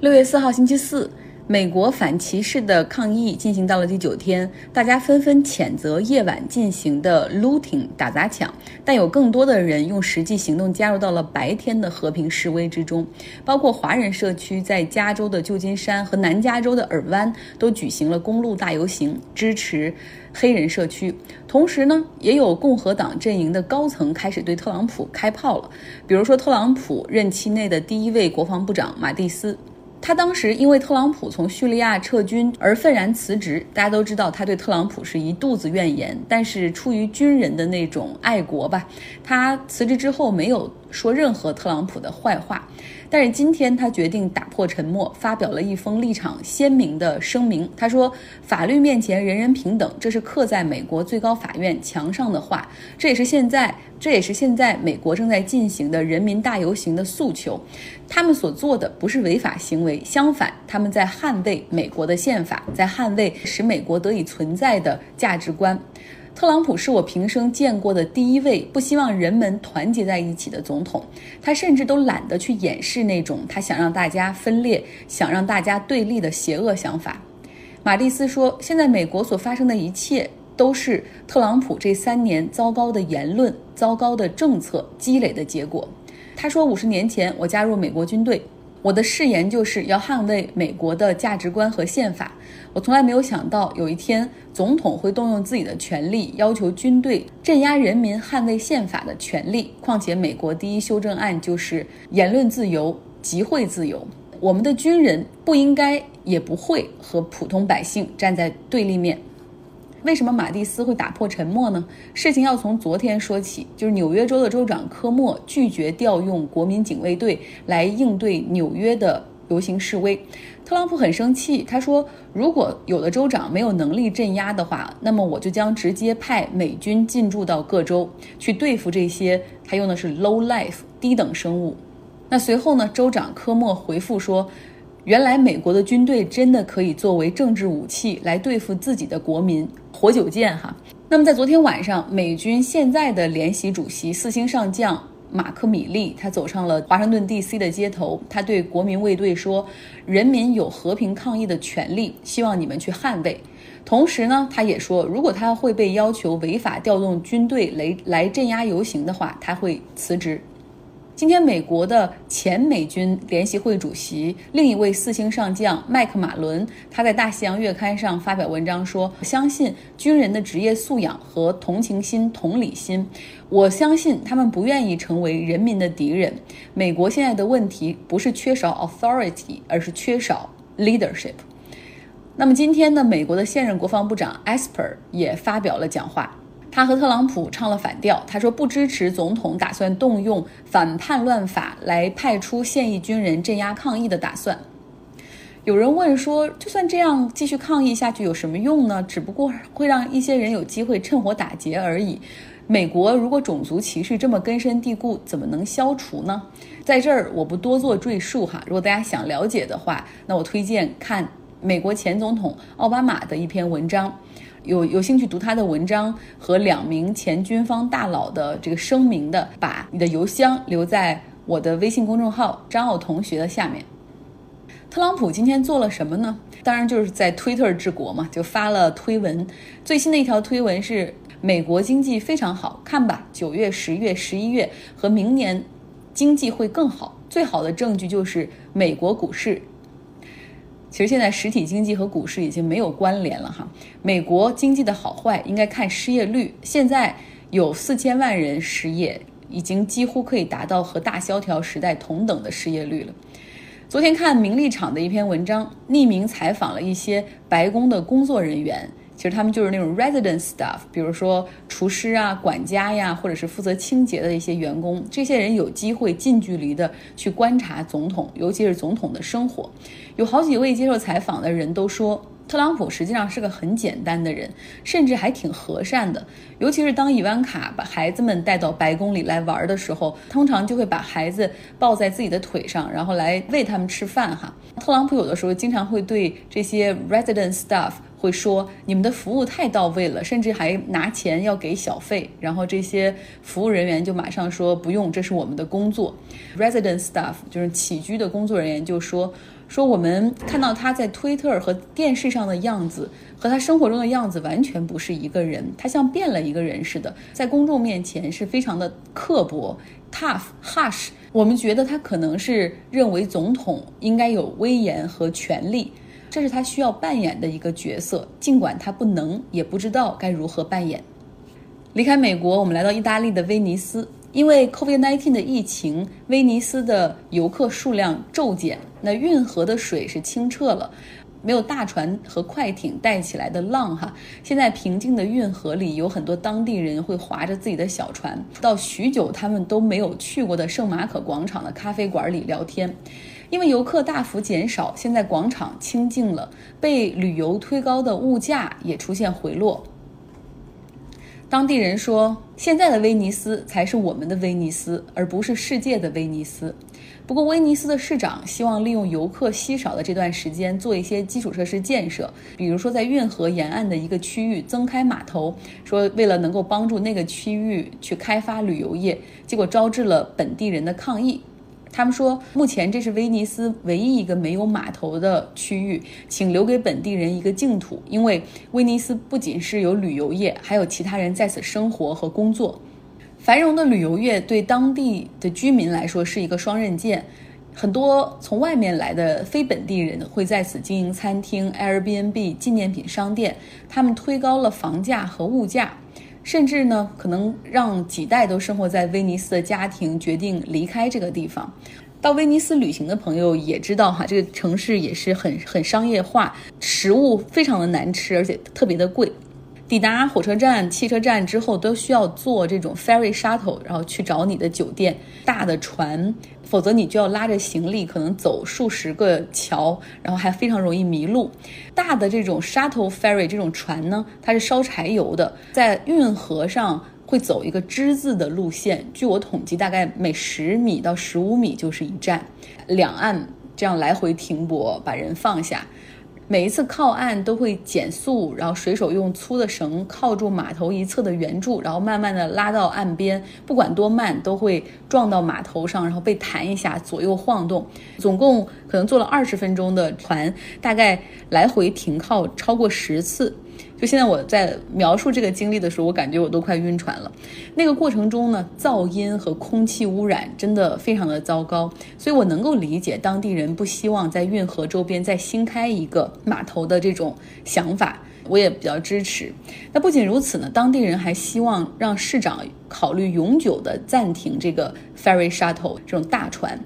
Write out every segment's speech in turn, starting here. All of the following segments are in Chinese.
六月四号，星期四，美国反歧视的抗议进行到了第九天，大家纷纷谴责夜晚进行的 looting 打砸抢，但有更多的人用实际行动加入到了白天的和平示威之中。包括华人社区在加州的旧金山和南加州的尔湾都举行了公路大游行，支持黑人社区。同时呢，也有共和党阵营的高层开始对特朗普开炮了，比如说特朗普任期内的第一位国防部长马蒂斯。他当时因为特朗普从叙利亚撤军而愤然辞职。大家都知道他对特朗普是一肚子怨言，但是出于军人的那种爱国吧，他辞职之后没有说任何特朗普的坏话。但是今天他决定打破沉默，发表了一封立场鲜明的声明。他说：“法律面前人人平等，这是刻在美国最高法院墙上的话，这也是现在，这也是现在美国正在进行的人民大游行的诉求。他们所做的不是违法行为，相反，他们在捍卫美国的宪法，在捍卫使美国得以存在的价值观。”特朗普是我平生见过的第一位不希望人们团结在一起的总统。他甚至都懒得去掩饰那种他想让大家分裂、想让大家对立的邪恶想法。马蒂斯说：“现在美国所发生的一切都是特朗普这三年糟糕的言论、糟糕的政策积累的结果。”他说：“五十年前我加入美国军队。”我的誓言就是要捍卫美国的价值观和宪法。我从来没有想到有一天总统会动用自己的权力，要求军队镇压人民捍卫宪法的权利。况且，美国第一修正案就是言论自由、集会自由。我们的军人不应该，也不会和普通百姓站在对立面。为什么马蒂斯会打破沉默呢？事情要从昨天说起，就是纽约州的州长科莫拒绝调用国民警卫队来应对纽约的游行示威。特朗普很生气，他说：“如果有的州长没有能力镇压的话，那么我就将直接派美军进驻到各州去对付这些。”他用的是 “low life” 低等生物。那随后呢？州长科莫回复说。原来美国的军队真的可以作为政治武器来对付自己的国民，活久见哈。那么在昨天晚上，美军现在的联席主席四星上将马克米利，他走上了华盛顿 D.C. 的街头，他对国民卫队说：“人民有和平抗议的权利，希望你们去捍卫。”同时呢，他也说，如果他会被要求违法调动军队来来镇压游行的话，他会辞职。今天，美国的前美军联席会主席、另一位四星上将麦克马伦，他在《大西洋月刊》上发表文章说：“相信军人的职业素养和同情心、同理心。我相信他们不愿意成为人民的敌人。美国现在的问题不是缺少 authority，而是缺少 leadership。”那么今天呢，美国的现任国防部长 Esper 也发表了讲话。他和特朗普唱了反调。他说不支持总统打算动用反叛乱法来派出现役军人镇压抗议的打算。有人问说，就算这样继续抗议下去有什么用呢？只不过会让一些人有机会趁火打劫而已。美国如果种族歧视这么根深蒂固，怎么能消除呢？在这儿我不多做赘述哈。如果大家想了解的话，那我推荐看美国前总统奥巴马的一篇文章。有有兴趣读他的文章和两名前军方大佬的这个声明的，把你的邮箱留在我的微信公众号张奥同学的下面。特朗普今天做了什么呢？当然就是在 Twitter 治国嘛，就发了推文。最新的一条推文是：美国经济非常好，看吧，九月、十月、十一月和明年经济会更好。最好的证据就是美国股市。其实现在实体经济和股市已经没有关联了哈。美国经济的好坏应该看失业率，现在有四千万人失业，已经几乎可以达到和大萧条时代同等的失业率了。昨天看名利场的一篇文章，匿名采访了一些白宫的工作人员。其实他们就是那种 resident staff，比如说厨师啊、管家呀，或者是负责清洁的一些员工。这些人有机会近距离的去观察总统，尤其是总统的生活。有好几位接受采访的人都说，特朗普实际上是个很简单的人，甚至还挺和善的。尤其是当伊万卡把孩子们带到白宫里来玩的时候，通常就会把孩子抱在自己的腿上，然后来喂他们吃饭。哈，特朗普有的时候经常会对这些 resident staff。会说你们的服务太到位了，甚至还拿钱要给小费，然后这些服务人员就马上说不用，这是我们的工作。Resident staff 就是起居的工作人员就说，说我们看到他在推特和电视上的样子，和他生活中的样子完全不是一个人，他像变了一个人似的，在公众面前是非常的刻薄、tough、harsh。我们觉得他可能是认为总统应该有威严和权力，这是他需要扮演的一个角色，尽管他不能，也不知道该如何扮演。离开美国，我们来到意大利的威尼斯。因为 COVID-19 的疫情，威尼斯的游客数量骤减，那运河的水是清澈了，没有大船和快艇带起来的浪哈。现在平静的运河里，有很多当地人会划着自己的小船，到许久他们都没有去过的圣马可广场的咖啡馆里聊天。因为游客大幅减少，现在广场清静了，被旅游推高的物价也出现回落。当地人说，现在的威尼斯才是我们的威尼斯，而不是世界的威尼斯。不过，威尼斯的市长希望利用游客稀少的这段时间做一些基础设施建设，比如说在运河沿岸的一个区域增开码头，说为了能够帮助那个区域去开发旅游业，结果招致了本地人的抗议。他们说，目前这是威尼斯唯一一个没有码头的区域，请留给本地人一个净土。因为威尼斯不仅是有旅游业，还有其他人在此生活和工作。繁荣的旅游业对当地的居民来说是一个双刃剑，很多从外面来的非本地人会在此经营餐厅、Airbnb、纪念品商店，他们推高了房价和物价。甚至呢，可能让几代都生活在威尼斯的家庭决定离开这个地方。到威尼斯旅行的朋友也知道哈，这个城市也是很很商业化，食物非常的难吃，而且特别的贵。抵达火车站、汽车站之后，都需要坐这种 ferry shuttle，然后去找你的酒店。大的船。否则你就要拉着行李，可能走数十个桥，然后还非常容易迷路。大的这种 shuttle ferry 这种船呢，它是烧柴油的，在运河上会走一个之字的路线。据我统计，大概每十米到十五米就是一站，两岸这样来回停泊，把人放下。每一次靠岸都会减速，然后水手用粗的绳靠住码头一侧的圆柱，然后慢慢的拉到岸边。不管多慢，都会撞到码头上，然后被弹一下，左右晃动。总共可能坐了二十分钟的船，大概来回停靠超过十次。就现在我在描述这个经历的时候，我感觉我都快晕船了。那个过程中呢，噪音和空气污染真的非常的糟糕，所以我能够理解当地人不希望在运河周边再新开一个码头的这种想法，我也比较支持。那不仅如此呢，当地人还希望让市长考虑永久的暂停这个 ferry shuttle 这种大船，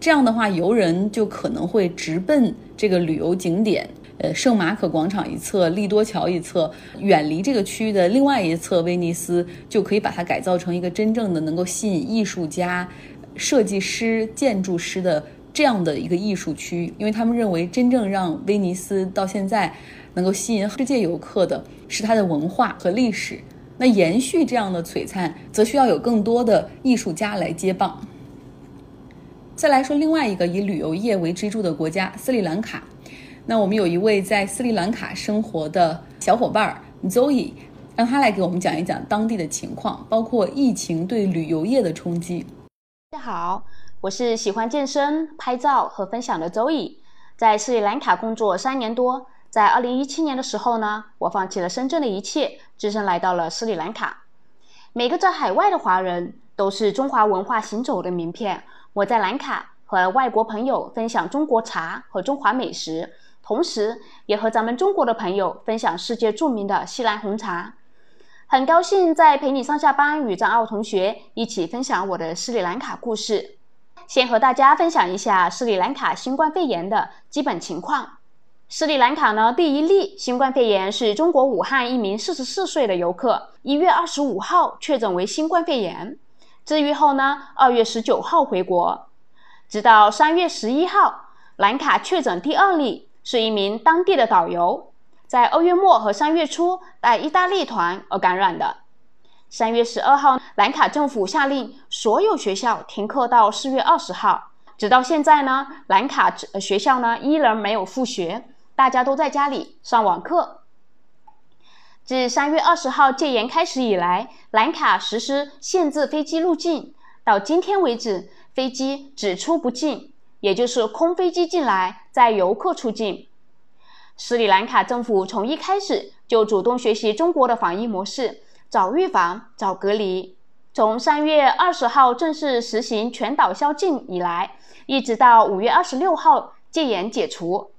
这样的话，游人就可能会直奔这个旅游景点。呃，圣马可广场一侧，利多桥一侧，远离这个区域的另外一侧，威尼斯就可以把它改造成一个真正的能够吸引艺术家、设计师、建筑师的这样的一个艺术区。因为他们认为，真正让威尼斯到现在能够吸引世界游客的是它的文化和历史。那延续这样的璀璨，则需要有更多的艺术家来接棒。再来说另外一个以旅游业为支柱的国家——斯里兰卡。那我们有一位在斯里兰卡生活的小伙伴儿 Zoe，让他来给我们讲一讲当地的情况，包括疫情对旅游业的冲击。大家好，我是喜欢健身、拍照和分享的 Zoe，在斯里兰卡工作三年多。在二零一七年的时候呢，我放弃了深圳的一切，只身来到了斯里兰卡。每个在海外的华人都是中华文化行走的名片。我在兰卡和外国朋友分享中国茶和中华美食。同时，也和咱们中国的朋友分享世界著名的西兰红茶。很高兴在陪你上下班与张奥同学一起分享我的斯里兰卡故事。先和大家分享一下斯里兰卡新冠肺炎的基本情况。斯里兰卡呢，第一例新冠肺炎是中国武汉一名四十四岁的游客，一月二十五号确诊为新冠肺炎，治愈后呢，二月十九号回国，直到三月十一号，兰卡确诊第二例。是一名当地的导游，在二月末和三月初带意大利团而感染的。三月十二号，兰卡政府下令所有学校停课到四月二十号。直到现在呢，兰卡学校呢依然没有复学，大家都在家里上网课。自三月二十号戒严开始以来，兰卡实施限制飞机入境，到今天为止，飞机只出不进。也就是空飞机进来，载游客出境。斯里兰卡政府从一开始就主动学习中国的防疫模式，早预防、早隔离。从三月二十号正式实行全岛宵禁以来，一直到五月二十六号戒严解除。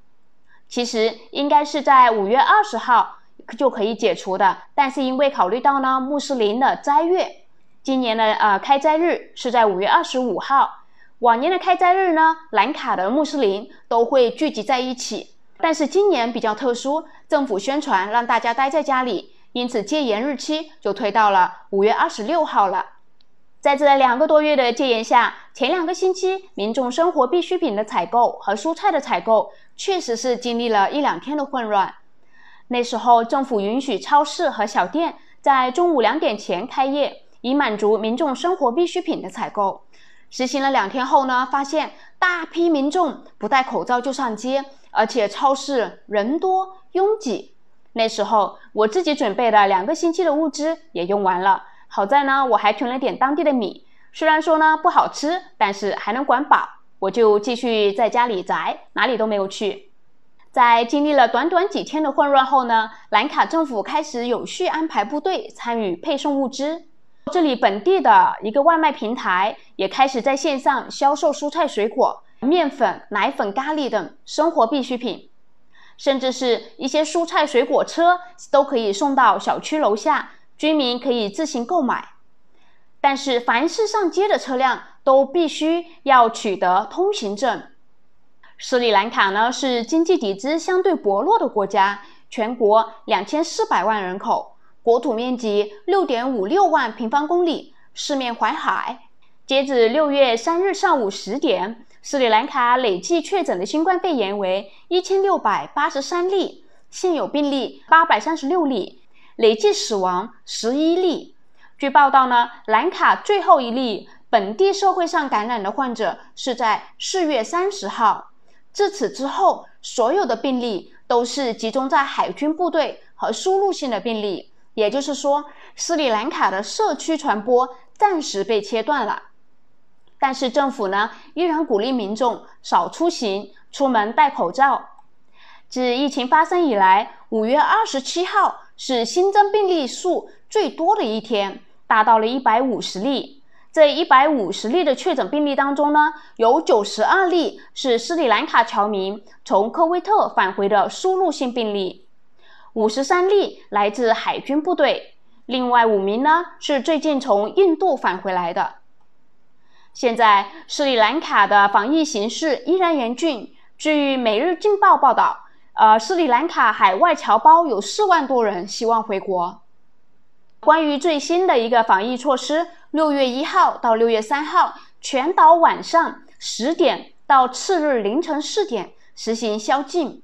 其实应该是在五月二十号就可以解除的，但是因为考虑到呢穆斯林的斋月，今年的呃开斋日是在五月二十五号。往年的开斋日呢，兰卡的穆斯林都会聚集在一起，但是今年比较特殊，政府宣传让大家待在家里，因此戒严日期就推到了五月二十六号了。在这两个多月的戒严下，前两个星期民众生活必需品的采购和蔬菜的采购确实是经历了一两天的混乱。那时候政府允许超市和小店在中午两点前开业，以满足民众生活必需品的采购。实行了两天后呢，发现大批民众不戴口罩就上街，而且超市人多拥挤。那时候我自己准备的两个星期的物资也用完了，好在呢我还囤了点当地的米，虽然说呢不好吃，但是还能管饱，我就继续在家里宅，哪里都没有去。在经历了短短几天的混乱后呢，兰卡政府开始有序安排部队参与配送物资。这里本地的一个外卖平台也开始在线上销售蔬菜、水果、面粉、奶粉、咖喱等生活必需品，甚至是一些蔬菜水果车都可以送到小区楼下，居民可以自行购买。但是，凡是上街的车辆都必须要取得通行证。斯里兰卡呢是经济底子相对薄弱的国家，全国两千四百万人口。国土面积六点五六万平方公里，四面环海。截止六月三日上午十点，斯里兰卡累计确诊的新冠肺炎为一千六百八十三例，现有病例八百三十六例，累计死亡十一例。据报道呢，兰卡最后一例本地社会上感染的患者是在四月三十号。自此之后，所有的病例都是集中在海军部队和输入性的病例。也就是说，斯里兰卡的社区传播暂时被切断了，但是政府呢依然鼓励民众少出行，出门戴口罩。自疫情发生以来，五月二十七号是新增病例数最多的一天，达到了一百五十例。这一百五十例的确诊病例当中呢，有九十二例是斯里兰卡侨民从科威特返回的输入性病例。五十三例来自海军部队，另外五名呢是最近从印度返回来的。现在斯里兰卡的防疫形势依然严峻。据《每日镜报》报道，呃，斯里兰卡海外侨胞有四万多人希望回国。关于最新的一个防疫措施，六月一号到六月三号，全岛晚上十点到次日凌晨四点实行宵禁。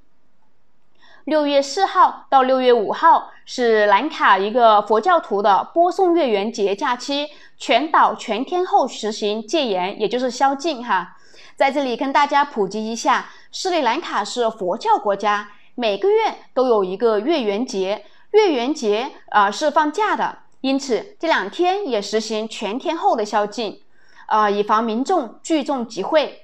六月四号到六月五号是兰卡一个佛教徒的播送月圆节假期，全岛全天候实行戒严，也就是宵禁哈。在这里跟大家普及一下，斯里兰卡是佛教国家，每个月都有一个月圆节，月圆节啊是放假的，因此这两天也实行全天候的宵禁，啊，以防民众聚众集会。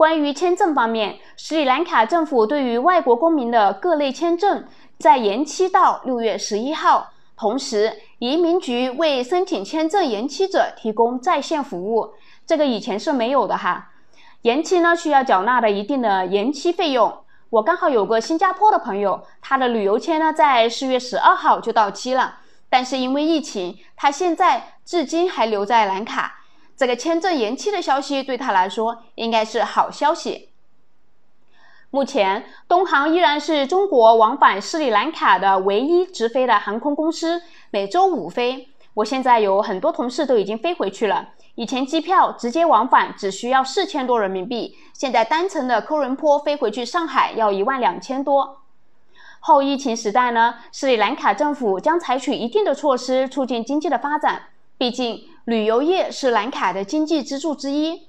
关于签证方面，斯里兰卡政府对于外国公民的各类签证在延期到六月十一号。同时，移民局为申请签证延期者提供在线服务，这个以前是没有的哈。延期呢需要缴纳的一定的延期费用。我刚好有个新加坡的朋友，他的旅游签呢在四月十二号就到期了，但是因为疫情，他现在至今还留在兰卡。这个签证延期的消息对他来说应该是好消息。目前，东航依然是中国往返斯里兰卡的唯一直飞的航空公司，每周五飞。我现在有很多同事都已经飞回去了。以前机票直接往返只需要四千多人民币，现在单程的科伦坡飞回去上海要一万两千多。后疫情时代呢，斯里兰卡政府将采取一定的措施促进经济的发展，毕竟。旅游业是兰卡的经济支柱之一，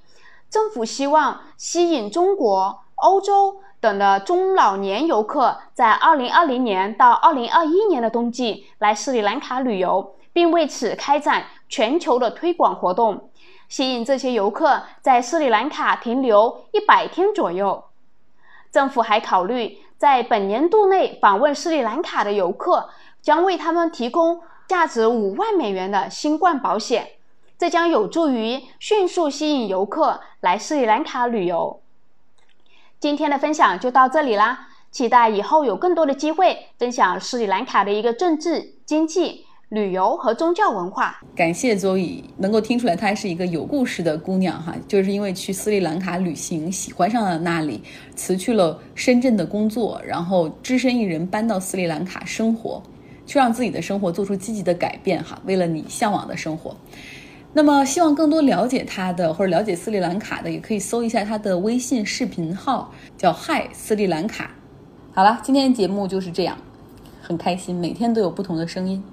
政府希望吸引中国、欧洲等的中老年游客在2020年到2021年的冬季来斯里兰卡旅游，并为此开展全球的推广活动。吸引这些游客在斯里兰卡停留一百天左右。政府还考虑在本年度内访问斯里兰卡的游客，将为他们提供价值五万美元的新冠保险，这将有助于迅速吸引游客来斯里兰卡旅游。今天的分享就到这里啦，期待以后有更多的机会分享斯里兰卡的一个政治、经济。旅游和宗教文化，感谢周乙能够听出来，她是一个有故事的姑娘哈，就是因为去斯里兰卡旅行，喜欢上了那里，辞去了深圳的工作，然后只身一人搬到斯里兰卡生活，去让自己的生活做出积极的改变哈，为了你向往的生活。那么，希望更多了解他的或者了解斯里兰卡的，也可以搜一下他的微信视频号，叫嗨斯里兰卡。好了，今天的节目就是这样，很开心，每天都有不同的声音。